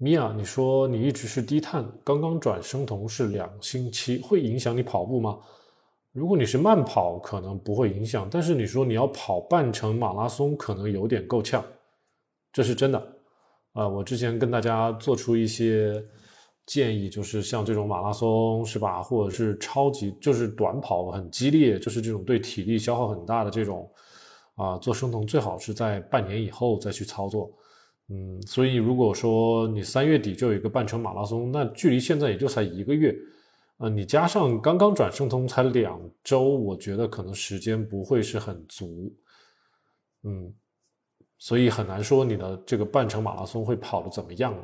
米娅，你说你一直是低碳，刚刚转生酮是两星期，会影响你跑步吗？如果你是慢跑，可能不会影响，但是你说你要跑半程马拉松，可能有点够呛，这是真的。啊，我之前跟大家做出一些建议，就是像这种马拉松是吧，或者是超级就是短跑很激烈，就是这种对体力消耗很大的这种啊，做生酮最好是在半年以后再去操作。嗯，所以如果说你三月底就有一个半程马拉松，那距离现在也就才一个月，呃，你加上刚刚转生酮才两周，我觉得可能时间不会是很足，嗯，所以很难说你的这个半程马拉松会跑的怎么样，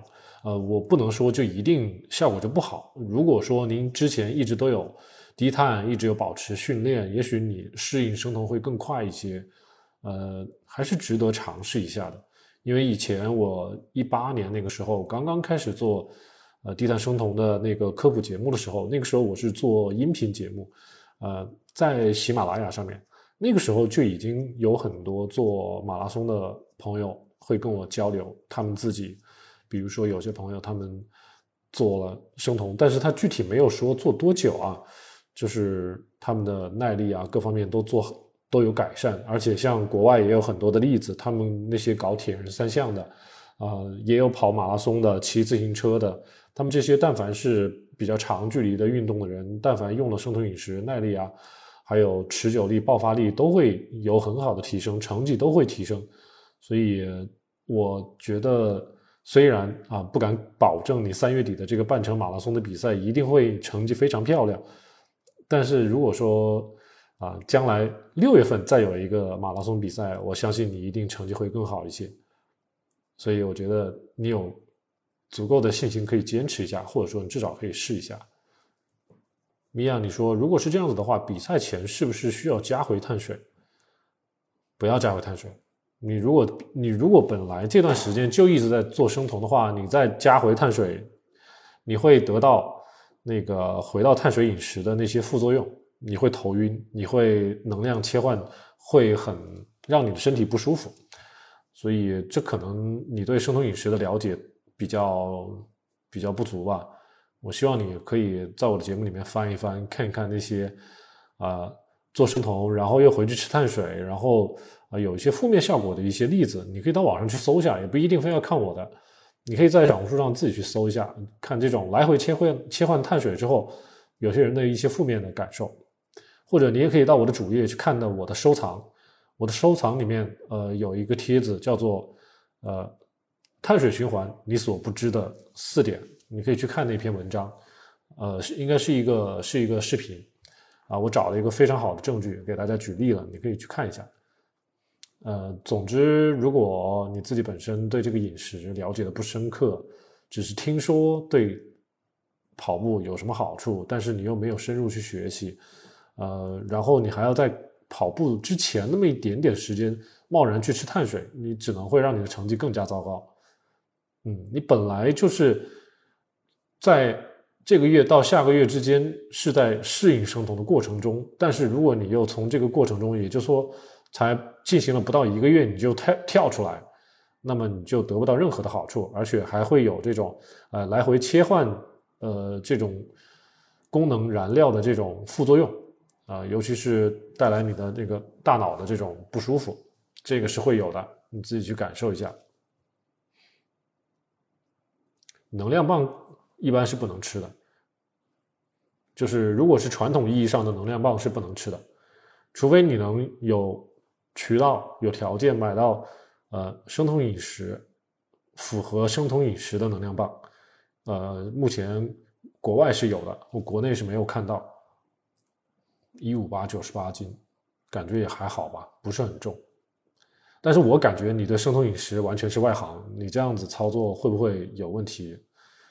呃，我不能说就一定效果就不好。如果说您之前一直都有低碳，一直有保持训练，也许你适应生酮会更快一些，呃，还是值得尝试一下的。因为以前我一八年那个时候刚刚开始做，呃低碳生酮的那个科普节目的时候，那个时候我是做音频节目，呃在喜马拉雅上面，那个时候就已经有很多做马拉松的朋友会跟我交流，他们自己，比如说有些朋友他们做了生酮，但是他具体没有说做多久啊，就是他们的耐力啊各方面都做。都有改善，而且像国外也有很多的例子，他们那些搞铁人三项的，啊，也有跑马拉松的、骑自行车的，他们这些但凡是比较长距离的运动的人，但凡用了生酮饮食，耐力啊，还有持久力、爆发力都会有很好的提升，成绩都会提升。所以我觉得，虽然啊不敢保证你三月底的这个半程马拉松的比赛一定会成绩非常漂亮，但是如果说，啊，将来六月份再有一个马拉松比赛，我相信你一定成绩会更好一些。所以我觉得你有足够的信心可以坚持一下，或者说你至少可以试一下。米娅，你说如果是这样子的话，比赛前是不是需要加回碳水？不要加回碳水。你如果你如果本来这段时间就一直在做生酮的话，你再加回碳水，你会得到那个回到碳水饮食的那些副作用。你会头晕，你会能量切换会很让你的身体不舒服，所以这可能你对生酮饮食的了解比较比较不足吧。我希望你可以在我的节目里面翻一翻，看一看那些啊做生酮，然后又回去吃碳水，然后啊有一些负面效果的一些例子，你可以到网上去搜一下，也不一定非要看我的，你可以在小红书上自己去搜一下，看这种来回切换切换碳水之后，有些人的一些负面的感受。或者你也可以到我的主页去看到我的收藏，我的收藏里面呃有一个帖子叫做呃碳水循环你所不知的四点，你可以去看那篇文章，呃是应该是一个是一个视频啊，我找了一个非常好的证据给大家举例了，你可以去看一下。呃，总之如果你自己本身对这个饮食了解的不深刻，只是听说对跑步有什么好处，但是你又没有深入去学习。呃，然后你还要在跑步之前那么一点点时间贸然去吃碳水，你只能会让你的成绩更加糟糕。嗯，你本来就是在这个月到下个月之间是在适应生酮的过程中，但是如果你又从这个过程中，也就是说才进行了不到一个月你就跳跳出来，那么你就得不到任何的好处，而且还会有这种呃来回切换呃这种功能燃料的这种副作用。啊，尤其是带来你的这个大脑的这种不舒服，这个是会有的，你自己去感受一下。能量棒一般是不能吃的，就是如果是传统意义上的能量棒是不能吃的，除非你能有渠道、有条件买到呃生酮饮食符合生酮饮食的能量棒，呃，目前国外是有的，我国内是没有看到。一五八九十八斤，感觉也还好吧，不是很重。但是我感觉你对生酮饮食完全是外行，你这样子操作会不会有问题，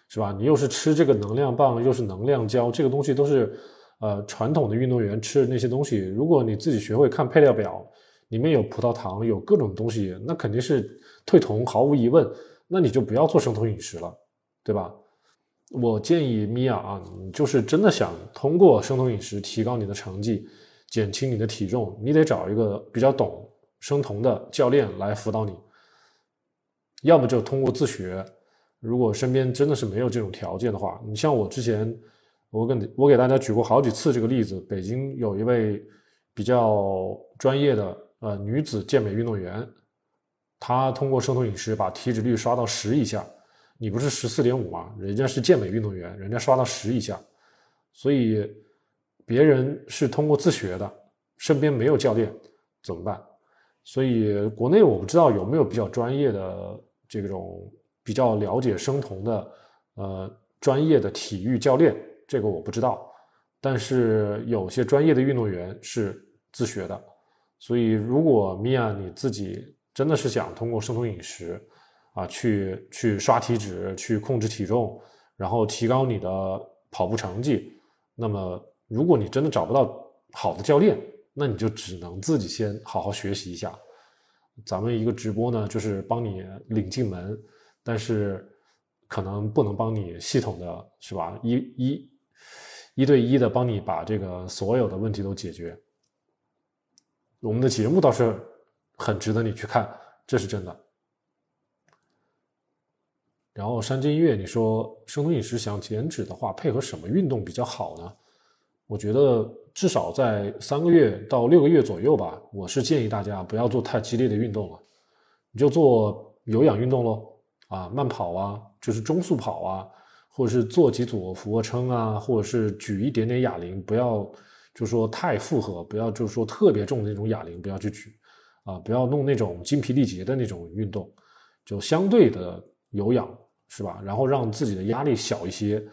是吧？你又是吃这个能量棒，又是能量胶，这个东西都是呃传统的运动员吃的那些东西。如果你自己学会看配料表，里面有葡萄糖，有各种东西，那肯定是退酮，毫无疑问。那你就不要做生酮饮食了，对吧？我建议米娅啊，你就是真的想通过生酮饮食提高你的成绩，减轻你的体重，你得找一个比较懂生酮的教练来辅导你，要么就通过自学，如果身边真的是没有这种条件的话，你像我之前，我跟你我给大家举过好几次这个例子。北京有一位比较专业的呃女子健美运动员，她通过生酮饮食把体脂率刷到十以下。你不是十四点五吗？人家是健美运动员，人家刷到十以下。所以别人是通过自学的，身边没有教练怎么办？所以国内我不知道有没有比较专业的这种。比较了解生酮的，呃，专业的体育教练，这个我不知道，但是有些专业的运动员是自学的，所以如果米娅你自己真的是想通过生酮饮食啊，去去刷体脂，去控制体重，然后提高你的跑步成绩，那么如果你真的找不到好的教练，那你就只能自己先好好学习一下。咱们一个直播呢，就是帮你领进门。但是可能不能帮你系统的是吧？一一一对一的帮你把这个所有的问题都解决。我们的节目倒是很值得你去看，这是真的。然后山间音乐，你说生酮饮食想减脂的话，配合什么运动比较好呢？我觉得至少在三个月到六个月左右吧。我是建议大家不要做太激烈的运动了，你就做有氧运动喽。啊，慢跑啊，就是中速跑啊，或者是做几组俯卧撑啊，或者是举一点点哑铃，不要就说太负荷，不要就是说特别重的那种哑铃，不要去举，啊，不要弄那种精疲力竭的那种运动，就相对的有氧，是吧？然后让自己的压力小一些，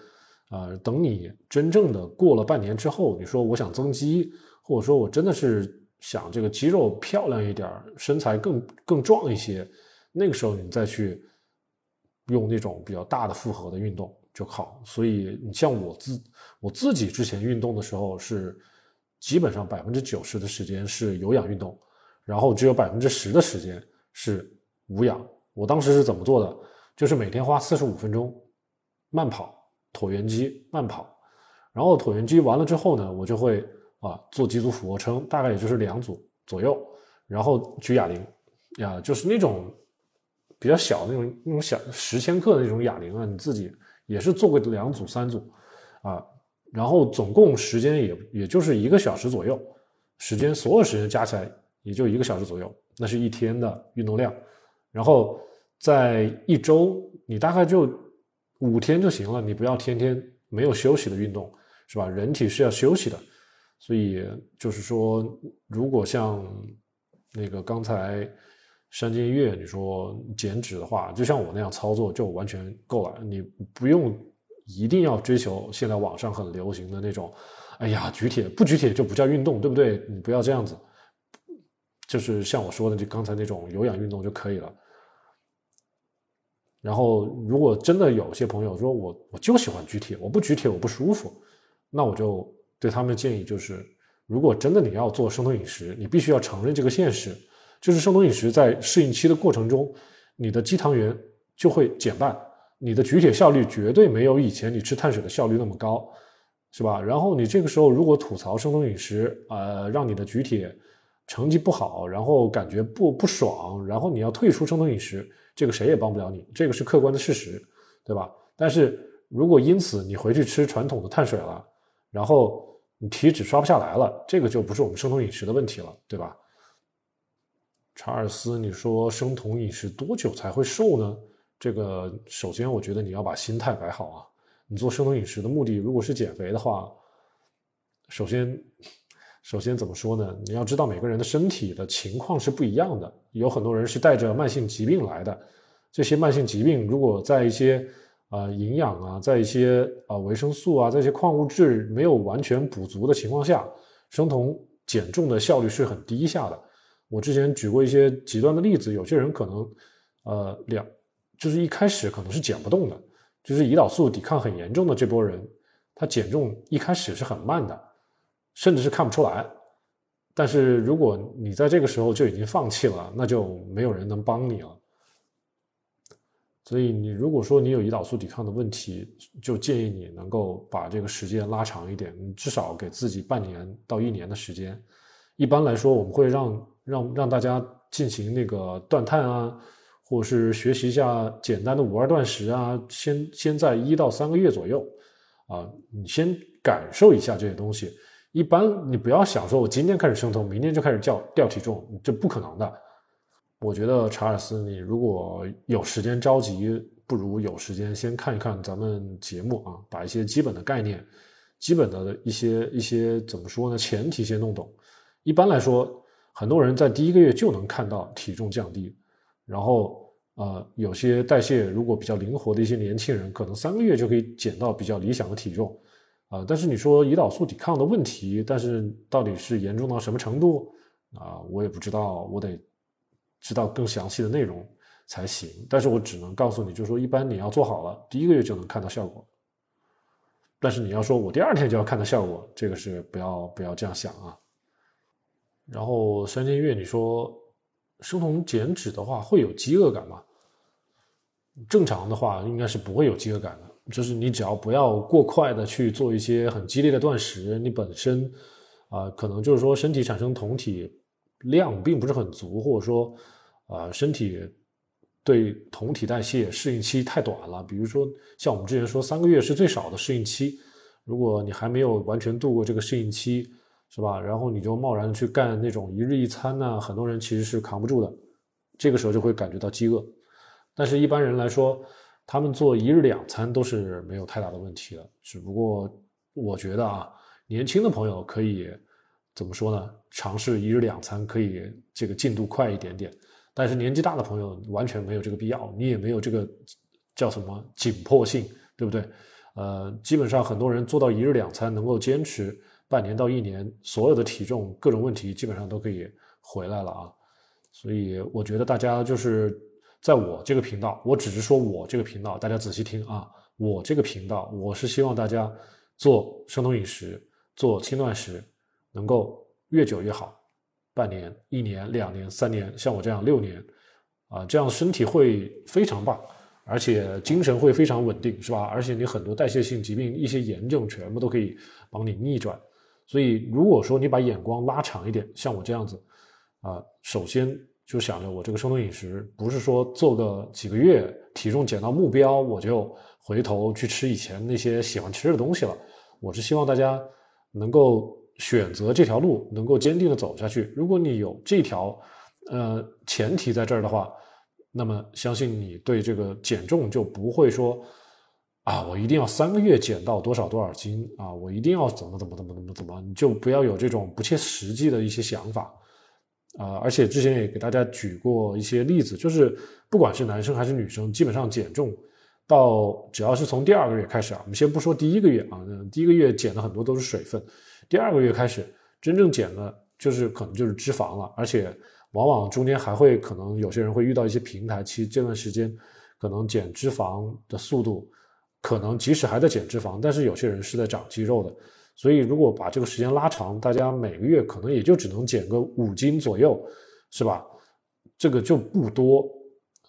啊，等你真正的过了半年之后，你说我想增肌，或者说我真的是想这个肌肉漂亮一点，身材更更壮一些，那个时候你再去。用那种比较大的负荷的运动就好，所以你像我自我自己之前运动的时候是基本上百分之九十的时间是有氧运动，然后只有百分之十的时间是无氧。我当时是怎么做的？就是每天花四十五分钟慢跑椭圆机慢跑，然后椭圆机完了之后呢，我就会啊做几组俯卧撑，大概也就是两组左右，然后举哑铃呀，就是那种。比较小的那种那种小十千克的那种哑铃啊，你自己也是做过两组三组，啊，然后总共时间也也就是一个小时左右，时间所有时间加起来也就一个小时左右，那是一天的运动量，然后在一周你大概就五天就行了，你不要天天没有休息的运动，是吧？人体是要休息的，所以就是说，如果像那个刚才。山间月，你说减脂的话，就像我那样操作就完全够了。你不用一定要追求现在网上很流行的那种，哎呀，举铁不举铁就不叫运动，对不对？你不要这样子，就是像我说的，就刚才那种有氧运动就可以了。然后，如果真的有些朋友说我我就喜欢举铁，我不举铁我不舒服，那我就对他们的建议就是，如果真的你要做生酮饮食，你必须要承认这个现实。就是生酮饮食在适应期的过程中，你的肌糖原就会减半，你的举铁效率绝对没有以前你吃碳水的效率那么高，是吧？然后你这个时候如果吐槽生酮饮食，呃，让你的举铁成绩不好，然后感觉不不爽，然后你要退出生酮饮食，这个谁也帮不了你，这个是客观的事实，对吧？但是如果因此你回去吃传统的碳水了，然后你体脂刷不下来了，这个就不是我们生酮饮食的问题了，对吧？查尔斯，你说生酮饮食多久才会瘦呢？这个首先，我觉得你要把心态摆好啊。你做生酮饮食的目的，如果是减肥的话，首先，首先怎么说呢？你要知道每个人的身体的情况是不一样的，有很多人是带着慢性疾病来的。这些慢性疾病如果在一些呃营养啊，在一些呃维生素啊，在一些矿物质没有完全补足的情况下，生酮减重的效率是很低下的。我之前举过一些极端的例子，有些人可能，呃，两就是一开始可能是减不动的，就是胰岛素抵抗很严重的这波人，他减重一开始是很慢的，甚至是看不出来。但是如果你在这个时候就已经放弃了，那就没有人能帮你了。所以你如果说你有胰岛素抵抗的问题，就建议你能够把这个时间拉长一点，你至少给自己半年到一年的时间。一般来说，我们会让。让让大家进行那个断碳啊，或者是学习一下简单的五二断食啊，先先在一到三个月左右啊，你先感受一下这些东西。一般你不要想说，我今天开始生酮，明天就开始掉掉体重，这不可能的。我觉得查尔斯，你如果有时间着急，不如有时间先看一看咱们节目啊，把一些基本的概念、基本的一些一些怎么说呢，前提先弄懂。一般来说，很多人在第一个月就能看到体重降低，然后呃，有些代谢如果比较灵活的一些年轻人，可能三个月就可以减到比较理想的体重啊。但是你说胰岛素抵抗的问题，但是到底是严重到什么程度啊？我也不知道，我得。知道更详细的内容才行，但是我只能告诉你，就是说，一般你要做好了，第一个月就能看到效果。但是你要说我第二天就要看到效果，这个是不要不要这样想啊。然后山间月，你说生酮减脂的话会有饥饿感吗？正常的话应该是不会有饥饿感的，就是你只要不要过快的去做一些很激烈的断食，你本身啊可能就是说身体产生酮体。量并不是很足，或者说，啊，身体对酮体代谢适应期太短了。比如说，像我们之前说，三个月是最少的适应期。如果你还没有完全度过这个适应期，是吧？然后你就贸然去干那种一日一餐呢，很多人其实是扛不住的。这个时候就会感觉到饥饿。但是，一般人来说，他们做一日两餐都是没有太大的问题的。只不过，我觉得啊，年轻的朋友可以。怎么说呢？尝试一日两餐可以这个进度快一点点，但是年纪大的朋友完全没有这个必要，你也没有这个叫什么紧迫性，对不对？呃，基本上很多人做到一日两餐能够坚持半年到一年，所有的体重各种问题基本上都可以回来了啊。所以我觉得大家就是在我这个频道，我只是说我这个频道，大家仔细听啊，我这个频道我是希望大家做生酮饮食，做轻断食。能够越久越好，半年、一年、两年、三年，像我这样六年，啊，这样身体会非常棒，而且精神会非常稳定，是吧？而且你很多代谢性疾病、一些炎症全部都可以帮你逆转。所以，如果说你把眼光拉长一点，像我这样子，啊，首先就想着我这个生酮饮食，不是说做个几个月体重减到目标，我就回头去吃以前那些喜欢吃的东西了。我是希望大家能够。选择这条路能够坚定的走下去。如果你有这条，呃，前提在这儿的话，那么相信你对这个减重就不会说，啊，我一定要三个月减到多少多少斤啊，我一定要怎么怎么怎么怎么怎么，你就不要有这种不切实际的一些想法啊。而且之前也给大家举过一些例子，就是不管是男生还是女生，基本上减重到只要是从第二个月开始啊，我们先不说第一个月啊，第一个月减的很多都是水分。第二个月开始，真正减的就是可能就是脂肪了，而且往往中间还会可能有些人会遇到一些平台期，这段时间可能减脂肪的速度，可能即使还在减脂肪，但是有些人是在长肌肉的，所以如果把这个时间拉长，大家每个月可能也就只能减个五斤左右，是吧？这个就不多，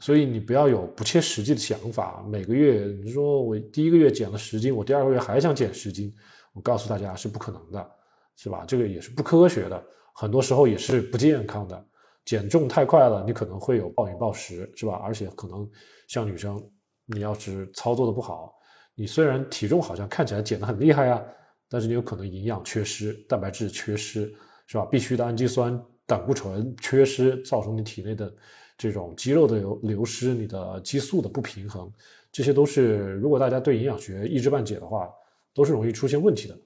所以你不要有不切实际的想法，每个月你说我第一个月减了十斤，我第二个月还想减十斤。我告诉大家是不可能的，是吧？这个也是不科学的，很多时候也是不健康的。减重太快了，你可能会有暴饮暴食，是吧？而且可能像女生，你要是操作的不好，你虽然体重好像看起来减的很厉害啊，但是你有可能营养缺失、蛋白质缺失，是吧？必须的氨基酸、胆固醇缺失，造成你体内的这种肌肉的流流失，你的激素的不平衡，这些都是如果大家对营养学一知半解的话。都是容易出现问题的，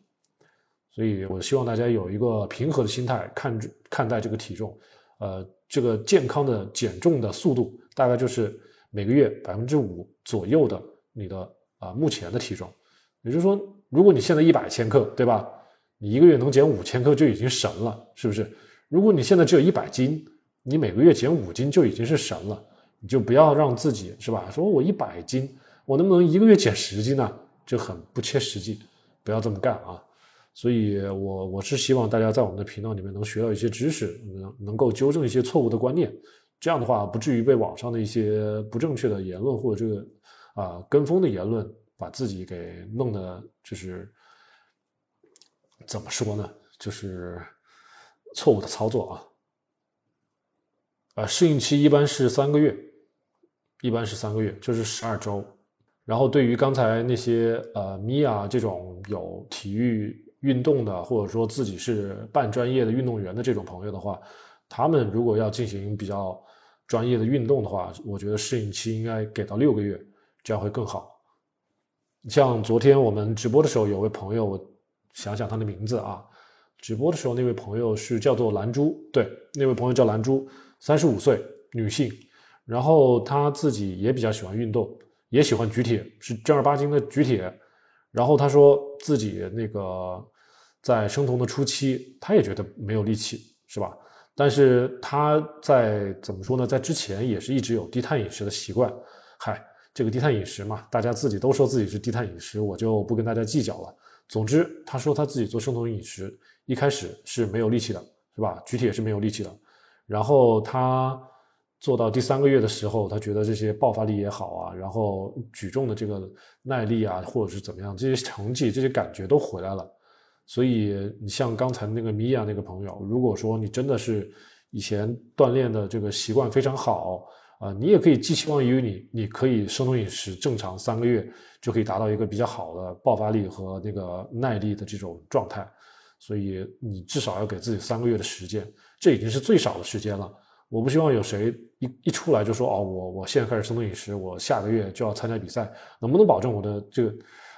所以我希望大家有一个平和的心态看看待这个体重，呃，这个健康的减重的速度大概就是每个月百分之五左右的你的啊目前的体重，也就是说，如果你现在一百千克，对吧？你一个月能减五千克就已经神了，是不是？如果你现在只有一百斤，你每个月减五斤就已经是神了，你就不要让自己是吧？说我一百斤，我能不能一个月减十斤呢？就很不切实际，不要这么干啊！所以，我我是希望大家在我们的频道里面能学到一些知识，能能够纠正一些错误的观念，这样的话不至于被网上的一些不正确的言论或者这个啊跟风的言论把自己给弄得就是怎么说呢？就是错误的操作啊！啊，适应期一般是三个月一般是三个月，就是十二周。然后对于刚才那些呃米娅这种有体育运动的，或者说自己是半专业的运动员的这种朋友的话，他们如果要进行比较专业的运动的话，我觉得适应期应该给到六个月，这样会更好。像昨天我们直播的时候，有位朋友，我想想他的名字啊，直播的时候那位朋友是叫做兰珠，对，那位朋友叫兰珠，三十五岁女性，然后她自己也比较喜欢运动。也喜欢举铁，是正儿八经的举铁。然后他说自己那个在生酮的初期，他也觉得没有力气，是吧？但是他在怎么说呢？在之前也是一直有低碳饮食的习惯。嗨，这个低碳饮食嘛，大家自己都说自己是低碳饮食，我就不跟大家计较了。总之，他说他自己做生酮饮食一开始是没有力气的，是吧？举铁是没有力气的。然后他。做到第三个月的时候，他觉得这些爆发力也好啊，然后举重的这个耐力啊，或者是怎么样，这些成绩、这些感觉都回来了。所以你像刚才那个米娅那个朋友，如果说你真的是以前锻炼的这个习惯非常好啊，你也可以寄希望于你，你可以生酮饮食正常三个月就可以达到一个比较好的爆发力和那个耐力的这种状态。所以你至少要给自己三个月的时间，这已经是最少的时间了。我不希望有谁一一出来就说哦，我我现在开始生酮饮食，我下个月就要参加比赛，能不能保证我的这个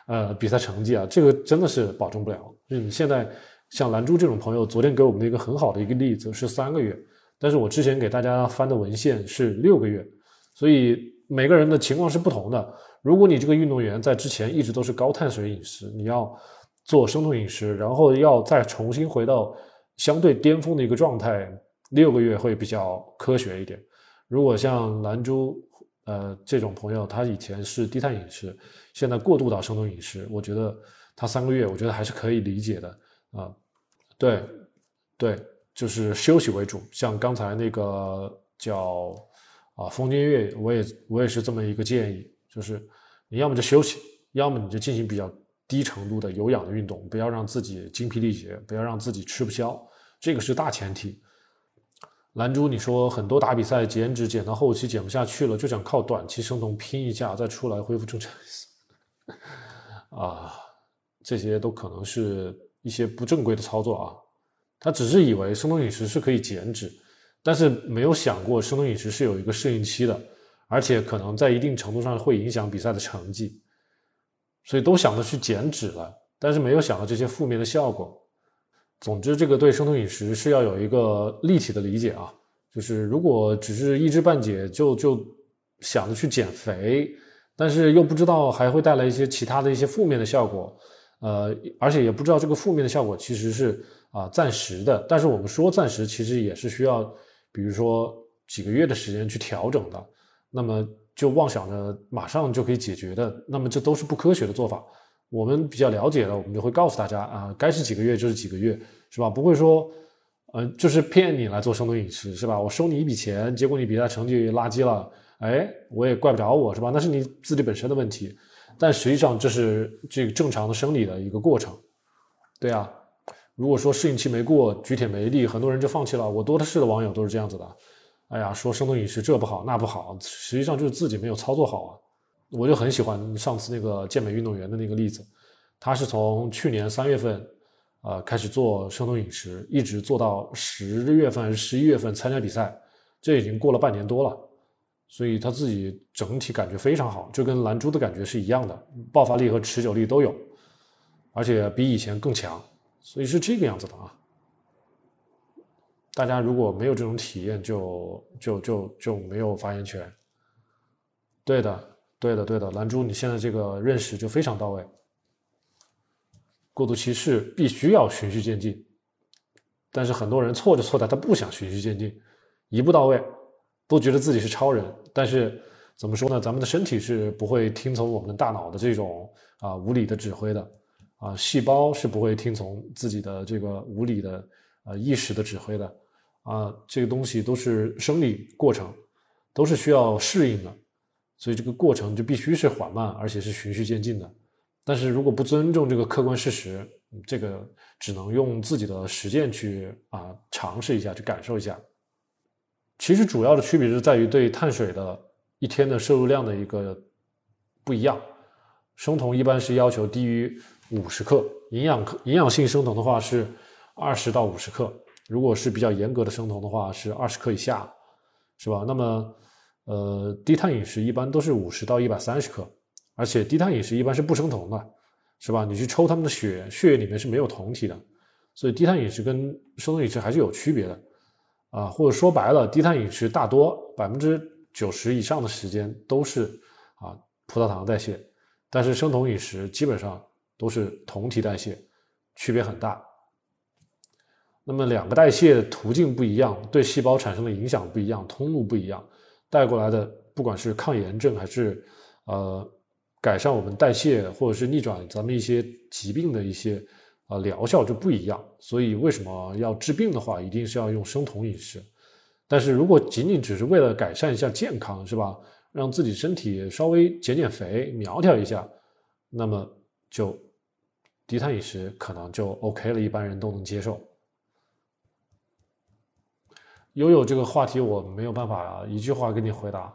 呃比赛成绩啊？这个真的是保证不了。你，现在像兰珠这种朋友，昨天给我们的一个很好的一个例子是三个月，但是我之前给大家翻的文献是六个月，所以每个人的情况是不同的。如果你这个运动员在之前一直都是高碳水饮食，你要做生酮饮食，然后要再重新回到相对巅峰的一个状态。六个月会比较科学一点。如果像兰珠，呃，这种朋友，他以前是低碳饮食，现在过渡到生酮饮食，我觉得他三个月，我觉得还是可以理解的啊。对，对，就是休息为主。像刚才那个叫啊风间月，我也我也是这么一个建议，就是你要么就休息，要么你就进行比较低程度的有氧的运动，不要让自己精疲力竭，不要让自己吃不消，这个是大前提。兰珠，你说很多打比赛减脂减到后期减不下去了，就想靠短期生酮拼一下再出来恢复正常啊，这些都可能是一些不正规的操作啊。他只是以为生酮饮食是可以减脂，但是没有想过生酮饮食是有一个适应期的，而且可能在一定程度上会影响比赛的成绩，所以都想着去减脂了，但是没有想到这些负面的效果。总之，这个对生酮饮食是要有一个立体的理解啊。就是如果只是一知半解，就就想着去减肥，但是又不知道还会带来一些其他的一些负面的效果，呃，而且也不知道这个负面的效果其实是啊暂时的。但是我们说暂时，其实也是需要，比如说几个月的时间去调整的。那么就妄想着马上就可以解决的，那么这都是不科学的做法。我们比较了解的，我们就会告诉大家啊，该是几个月就是几个月，是吧？不会说，嗯，就是骗你来做生酮饮食，是吧？我收你一笔钱，结果你比赛成绩垃圾了，哎，我也怪不着我，是吧？那是你自己本身的问题。但实际上这是这个正常的生理的一个过程，对啊。如果说适应期没过，举铁没力，很多人就放弃了。我多的是的网友都是这样子的，哎呀，说生酮饮食这不好那不好，实际上就是自己没有操作好啊。我就很喜欢上次那个健美运动员的那个例子，他是从去年三月份，呃开始做生酮饮食，一直做到十月份还是十一月份参加比赛，这已经过了半年多了，所以他自己整体感觉非常好，就跟蓝珠的感觉是一样的，爆发力和持久力都有，而且比以前更强，所以是这个样子的啊。大家如果没有这种体验，就就就就没有发言权。对的。对的，对的，兰珠，你现在这个认识就非常到位。过渡期是必须要循序渐进，但是很多人错就错在他不想循序渐进，一步到位，都觉得自己是超人。但是怎么说呢？咱们的身体是不会听从我们的大脑的这种啊无理的指挥的，啊，细胞是不会听从自己的这个无理的呃意识的指挥的，啊，这个东西都是生理过程，都是需要适应的。所以这个过程就必须是缓慢，而且是循序渐进的。但是如果不尊重这个客观事实，这个只能用自己的实践去啊尝试一下，去感受一下。其实主要的区别是在于对碳水的一天的摄入量的一个不一样。生酮一般是要求低于五十克，营养克营养性生酮的话是二十到五十克。如果是比较严格的生酮的话，是二十克以下，是吧？那么，呃，低碳饮食一般都是五十到一百三十克，而且低碳饮食一般是不生酮的，是吧？你去抽他们的血，血液里面是没有酮体的，所以低碳饮食跟生酮饮食还是有区别的，啊，或者说白了，低碳饮食大多百分之九十以上的时间都是啊葡萄糖代谢，但是生酮饮食基本上都是酮体代谢，区别很大。那么两个代谢途径不一样，对细胞产生的影响不一样，通路不一样，带过来的不管是抗炎症还是呃改善我们代谢或者是逆转咱们一些疾病的一些呃疗效就不一样。所以为什么要治病的话，一定是要用生酮饮食。但是如果仅仅只是为了改善一下健康，是吧？让自己身体稍微减减肥、苗条一下，那么就低碳饮食可能就 OK 了，一般人都能接受。悠悠这个话题我没有办法一句话给你回答。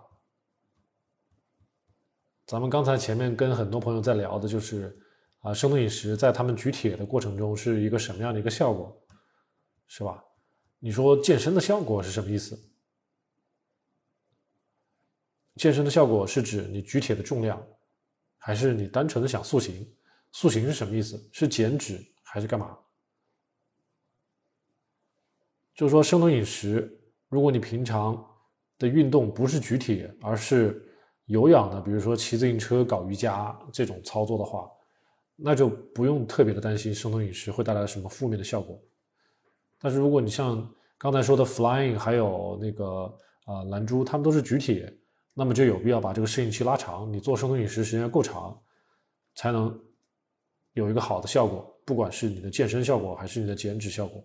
咱们刚才前面跟很多朋友在聊的就是，啊，生酮饮食在他们举铁的过程中是一个什么样的一个效果，是吧？你说健身的效果是什么意思？健身的效果是指你举铁的重量，还是你单纯的想塑形？塑形是什么意思？是减脂还是干嘛？就是说，生酮饮食，如果你平常的运动不是举铁，而是有氧的，比如说骑自行车、搞瑜伽这种操作的话，那就不用特别的担心生酮饮食会带来什么负面的效果。但是如果你像刚才说的 Flying，还有那个啊蓝珠，他们都是举铁，那么就有必要把这个适应期拉长，你做生酮饮食时间够长，才能有一个好的效果，不管是你的健身效果还是你的减脂效果。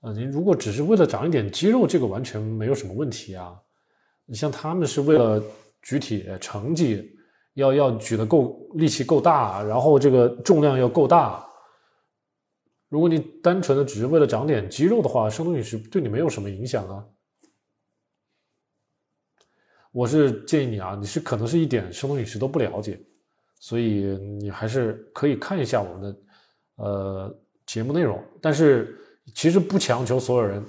呃，你如果只是为了长一点肌肉，这个完全没有什么问题啊。你像他们是为了举铁成绩，要要举得够力气够大，然后这个重量要够大。如果你单纯的只是为了长点肌肉的话，生酮饮食对你没有什么影响啊。我是建议你啊，你是可能是一点生酮饮食都不了解，所以你还是可以看一下我们的呃节目内容，但是。其实不强求所有人，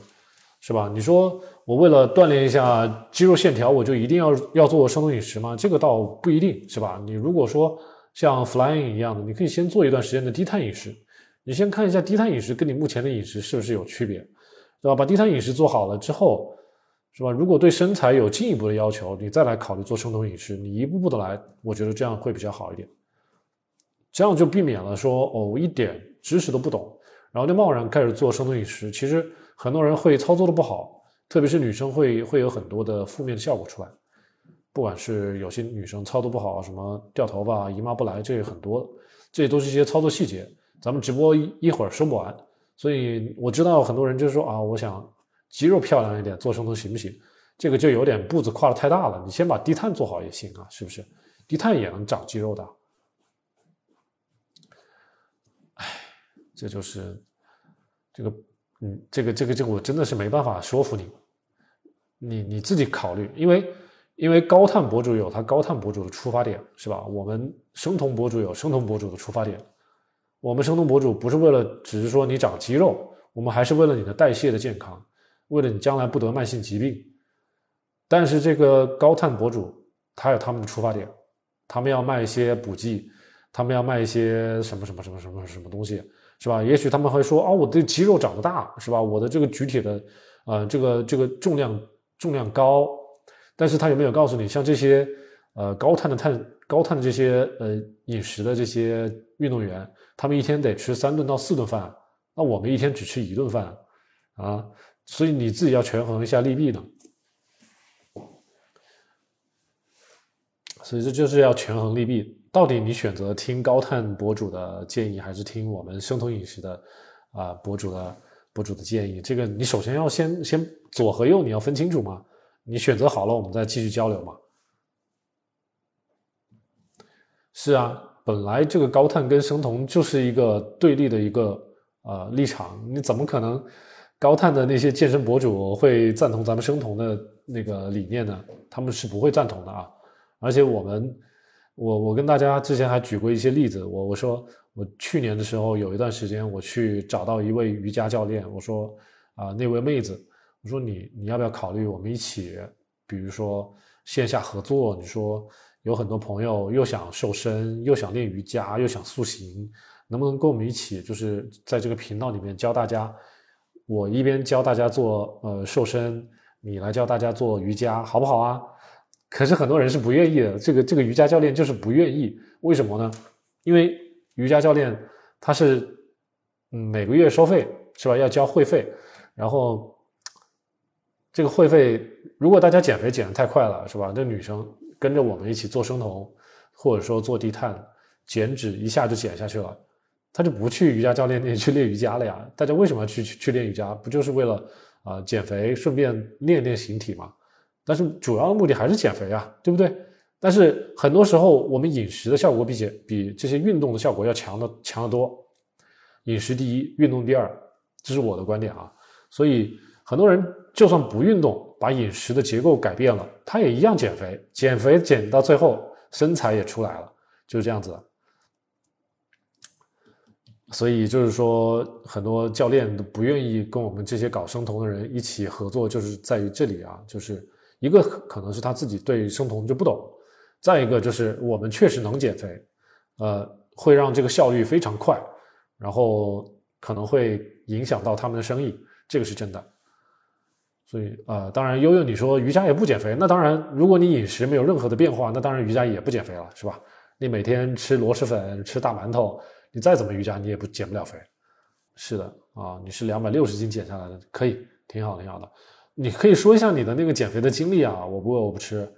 是吧？你说我为了锻炼一下肌肉线条，我就一定要要做生酮饮食吗？这个倒不一定是吧？你如果说像 Flying 一样的，你可以先做一段时间的低碳饮食，你先看一下低碳饮食跟你目前的饮食是不是有区别，对吧？把低碳饮食做好了之后，是吧？如果对身材有进一步的要求，你再来考虑做生酮饮食，你一步步的来，我觉得这样会比较好一点，这样就避免了说哦我一点知识都不懂。然后就贸然开始做生酮饮食，其实很多人会操作的不好，特别是女生会会有很多的负面的效果出来。不管是有些女生操作不好，什么掉头发、姨妈不来，这也很多，这都是一些操作细节。咱们直播一一会儿说不完，所以我知道很多人就是说啊，我想肌肉漂亮一点，做生酮行不行？这个就有点步子跨的太大了。你先把低碳做好也行啊，是不是？低碳也能长肌肉的。哎这就是这个，嗯，这个这个这个，我真的是没办法说服你，你你自己考虑，因为因为高碳博主有他高碳博主的出发点，是吧？我们生酮博主有生酮博主的出发点，我们生酮博主不是为了只是说你长肌肉，我们还是为了你的代谢的健康，为了你将来不得慢性疾病。但是这个高碳博主他有他们的出发点，他们要卖一些补剂，他们要卖一些什么什么什么什么什么东西。是吧？也许他们会说：“哦，我的肌肉长得大，是吧？我的这个举铁的，呃，这个这个重量重量高。”但是他有没有告诉你，像这些呃高碳的碳高碳的这些呃饮食的这些运动员，他们一天得吃三顿到四顿饭，那我们一天只吃一顿饭啊？所以你自己要权衡一下利弊呢。所以这就是要权衡利弊。到底你选择听高碳博主的建议，还是听我们生酮饮食的啊博主的博主的建议？这个你首先要先先左和右你要分清楚嘛。你选择好了，我们再继续交流嘛。是啊，本来这个高碳跟生酮就是一个对立的一个呃立场，你怎么可能高碳的那些健身博主会赞同咱们生酮的那个理念呢？他们是不会赞同的啊！而且我们，我我跟大家之前还举过一些例子，我我说我去年的时候有一段时间我去找到一位瑜伽教练，我说啊那位妹子，我说你你要不要考虑我们一起，比如说线下合作？你说有很多朋友又想瘦身，又想练瑜伽，又想塑形。能不能跟我们一起，就是在这个频道里面教大家？我一边教大家做呃瘦身，你来教大家做瑜伽，好不好啊？可是很多人是不愿意的。这个这个瑜伽教练就是不愿意，为什么呢？因为瑜伽教练他是嗯每个月收费是吧？要交会费，然后这个会费，如果大家减肥减的太快了是吧？这女生跟着我们一起做生酮，或者说做低碳减脂，一下就减下去了。他就不去瑜伽教练店 去练瑜伽了呀？大家为什么要去去练瑜伽？不就是为了啊减肥，顺便练练形体嘛？但是主要的目的还是减肥啊，对不对？但是很多时候我们饮食的效果比减比这些运动的效果要强的强得多。饮食第一，运动第二，这是我的观点啊。所以很多人就算不运动，把饮食的结构改变了，他也一样减肥。减肥减到最后，身材也出来了，就是这样子的。所以就是说，很多教练都不愿意跟我们这些搞生酮的人一起合作，就是在于这里啊，就是一个可能是他自己对生酮就不懂，再一个就是我们确实能减肥，呃，会让这个效率非常快，然后可能会影响到他们的生意，这个是真的。所以呃，当然悠悠你说瑜伽也不减肥，那当然，如果你饮食没有任何的变化，那当然瑜伽也不减肥了，是吧？你每天吃螺蛳粉，吃大馒头。你再怎么瑜伽，你也不减不了肥。是的啊，你是两百六十斤减下来的，可以，挺好挺好的。你可以说一下你的那个减肥的经历啊，我不饿我不吃。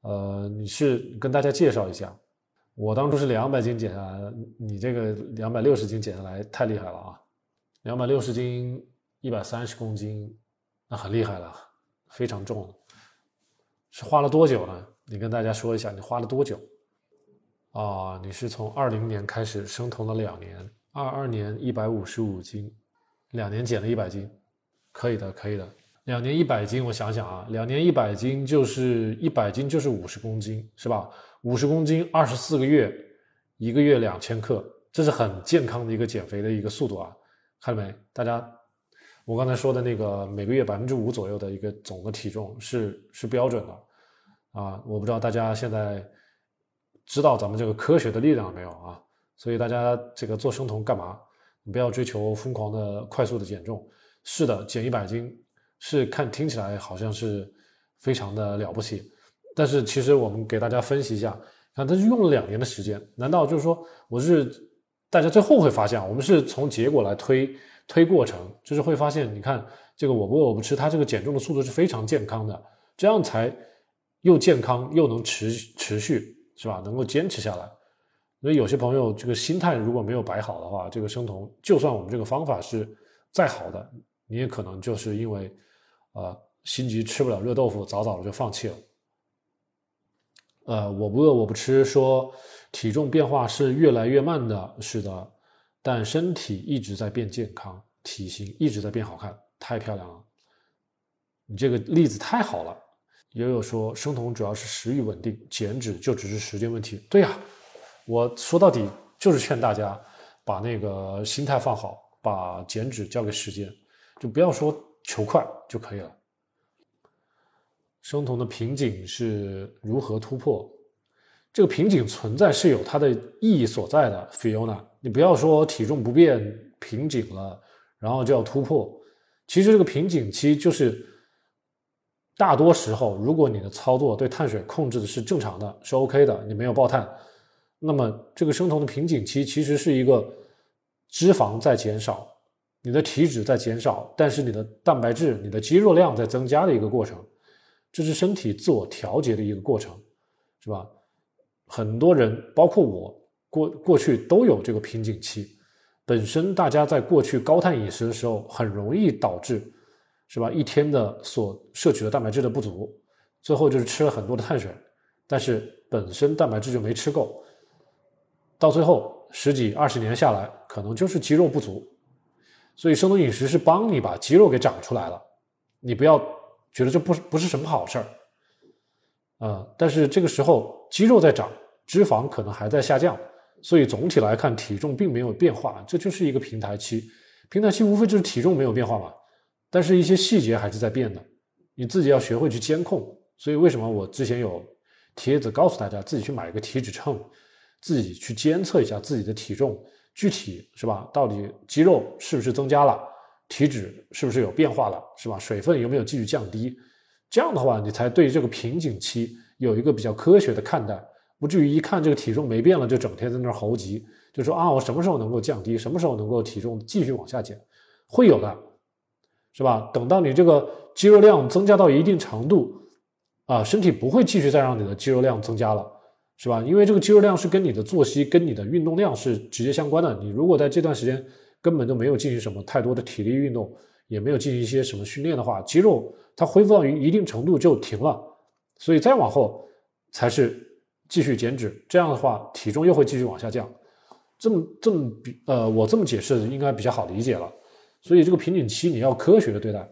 呃，你是跟大家介绍一下，我当初是两百斤减下来的，你这个两百六十斤减下来太厉害了啊！两百六十斤，一百三十公斤，那很厉害了，非常重。是花了多久呢？你跟大家说一下，你花了多久？啊，你是从二零年开始生酮了两年，二二年一百五十五斤，两年减了一百斤，可以的，可以的。两年一百斤，我想想啊，两年一百斤就是一百斤就是五十公斤，是吧？五十公斤二十四个月，一个月两千克，这是很健康的一个减肥的一个速度啊！看到没？大家，我刚才说的那个每个月百分之五左右的一个总的体重是是标准的啊！我不知道大家现在。知道咱们这个科学的力量没有啊？所以大家这个做生酮干嘛？你不要追求疯狂的、快速的减重。是的，减一百斤是看听起来好像是非常的了不起，但是其实我们给大家分析一下，看他是用了两年的时间，难道就是说我是大家最后会发现，我们是从结果来推推过程，就是会发现，你看这个我不饿我不吃，它这个减重的速度是非常健康的，这样才又健康又能持持续。是吧？能够坚持下来，所以有些朋友这个心态如果没有摆好的话，这个生酮就算我们这个方法是再好的，你也可能就是因为呃心急吃不了热豆腐，早早的就放弃了。呃，我不饿我不吃，说体重变化是越来越慢的，是的，但身体一直在变健康，体型一直在变好看，太漂亮了。你这个例子太好了。也有说生酮主要是食欲稳定，减脂就只是时间问题。对呀，我说到底就是劝大家把那个心态放好，把减脂交给时间，就不要说求快就可以了。生酮的瓶颈是如何突破？这个瓶颈存在是有它的意义所在的，Fiona，你不要说体重不变瓶颈了，然后就要突破。其实这个瓶颈期就是。大多时候，如果你的操作对碳水控制的是正常的，是 OK 的，你没有爆碳，那么这个生酮的瓶颈期其实是一个脂肪在减少，你的体脂在减少，但是你的蛋白质、你的肌肉量在增加的一个过程，这是身体自我调节的一个过程，是吧？很多人，包括我，过过去都有这个瓶颈期。本身大家在过去高碳饮食的时候，很容易导致。是吧？一天的所摄取的蛋白质的不足，最后就是吃了很多的碳水，但是本身蛋白质就没吃够，到最后十几二十年下来，可能就是肌肉不足。所以生酮饮食是帮你把肌肉给长出来了，你不要觉得这不不是什么好事儿，啊，但是这个时候肌肉在长，脂肪可能还在下降，所以总体来看体重并没有变化，这就是一个平台期。平台期无非就是体重没有变化嘛，但是一些细节还是在变的，你自己要学会去监控。所以为什么我之前有帖子告诉大家自己去买一个体脂秤，自己去监测一下自己的体重，具体是吧？到底肌肉是不是增加了，体脂是不是有变化了，是吧？水分有没有继续降低？这样的话，你才对这个瓶颈期有一个比较科学的看待，不至于一看这个体重没变了，就整天在那猴急，就说啊，我什么时候能够降低？什么时候能够体重继续往下减？会有的，是吧？等到你这个肌肉量增加到一定程度。啊，身体不会继续再让你的肌肉量增加了，是吧？因为这个肌肉量是跟你的作息、跟你的运动量是直接相关的。你如果在这段时间根本都没有进行什么太多的体力运动，也没有进行一些什么训练的话，肌肉它恢复到一定程度就停了，所以再往后才是继续减脂。这样的话，体重又会继续往下降。这么这么比呃，我这么解释应该比较好理解了。所以这个瓶颈期你要科学的对待。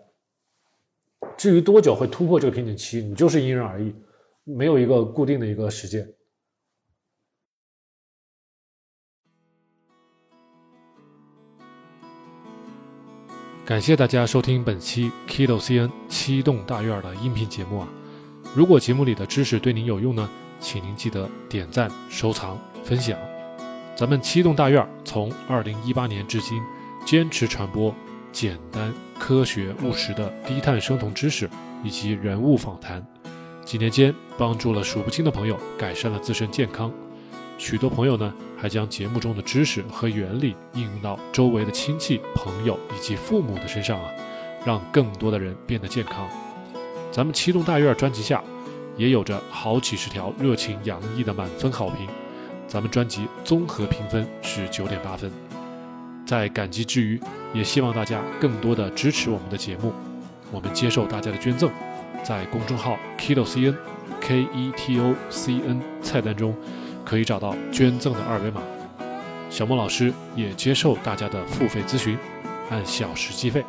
至于多久会突破这个瓶颈期，你就是因人而异，没有一个固定的一个时间。感谢大家收听本期 Kido CN 七栋大院的音频节目啊！如果节目里的知识对您有用呢，请您记得点赞、收藏、分享。咱们七栋大院从二零一八年至今，坚持传播。简单、科学、务实的低碳生酮知识以及人物访谈，几年间帮助了数不清的朋友改善了自身健康。许多朋友呢，还将节目中的知识和原理应用到周围的亲戚、朋友以及父母的身上啊，让更多的人变得健康。咱们七栋大院专辑下也有着好几十条热情洋溢的满分好评，咱们专辑综合评分是九点八分。在感激之余，也希望大家更多的支持我们的节目。我们接受大家的捐赠，在公众号 Keto CN K E T O C N 菜单中可以找到捐赠的二维码。小莫老师也接受大家的付费咨询，按小时计费。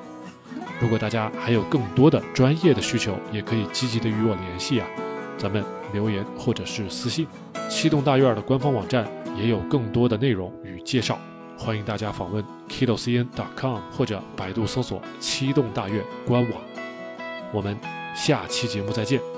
如果大家还有更多的专业的需求，也可以积极的与我联系啊。咱们留言或者是私信。七栋大院的官方网站也有更多的内容与介绍。欢迎大家访问 kidocn.com 或者百度搜索“七栋大院”官网。我们下期节目再见。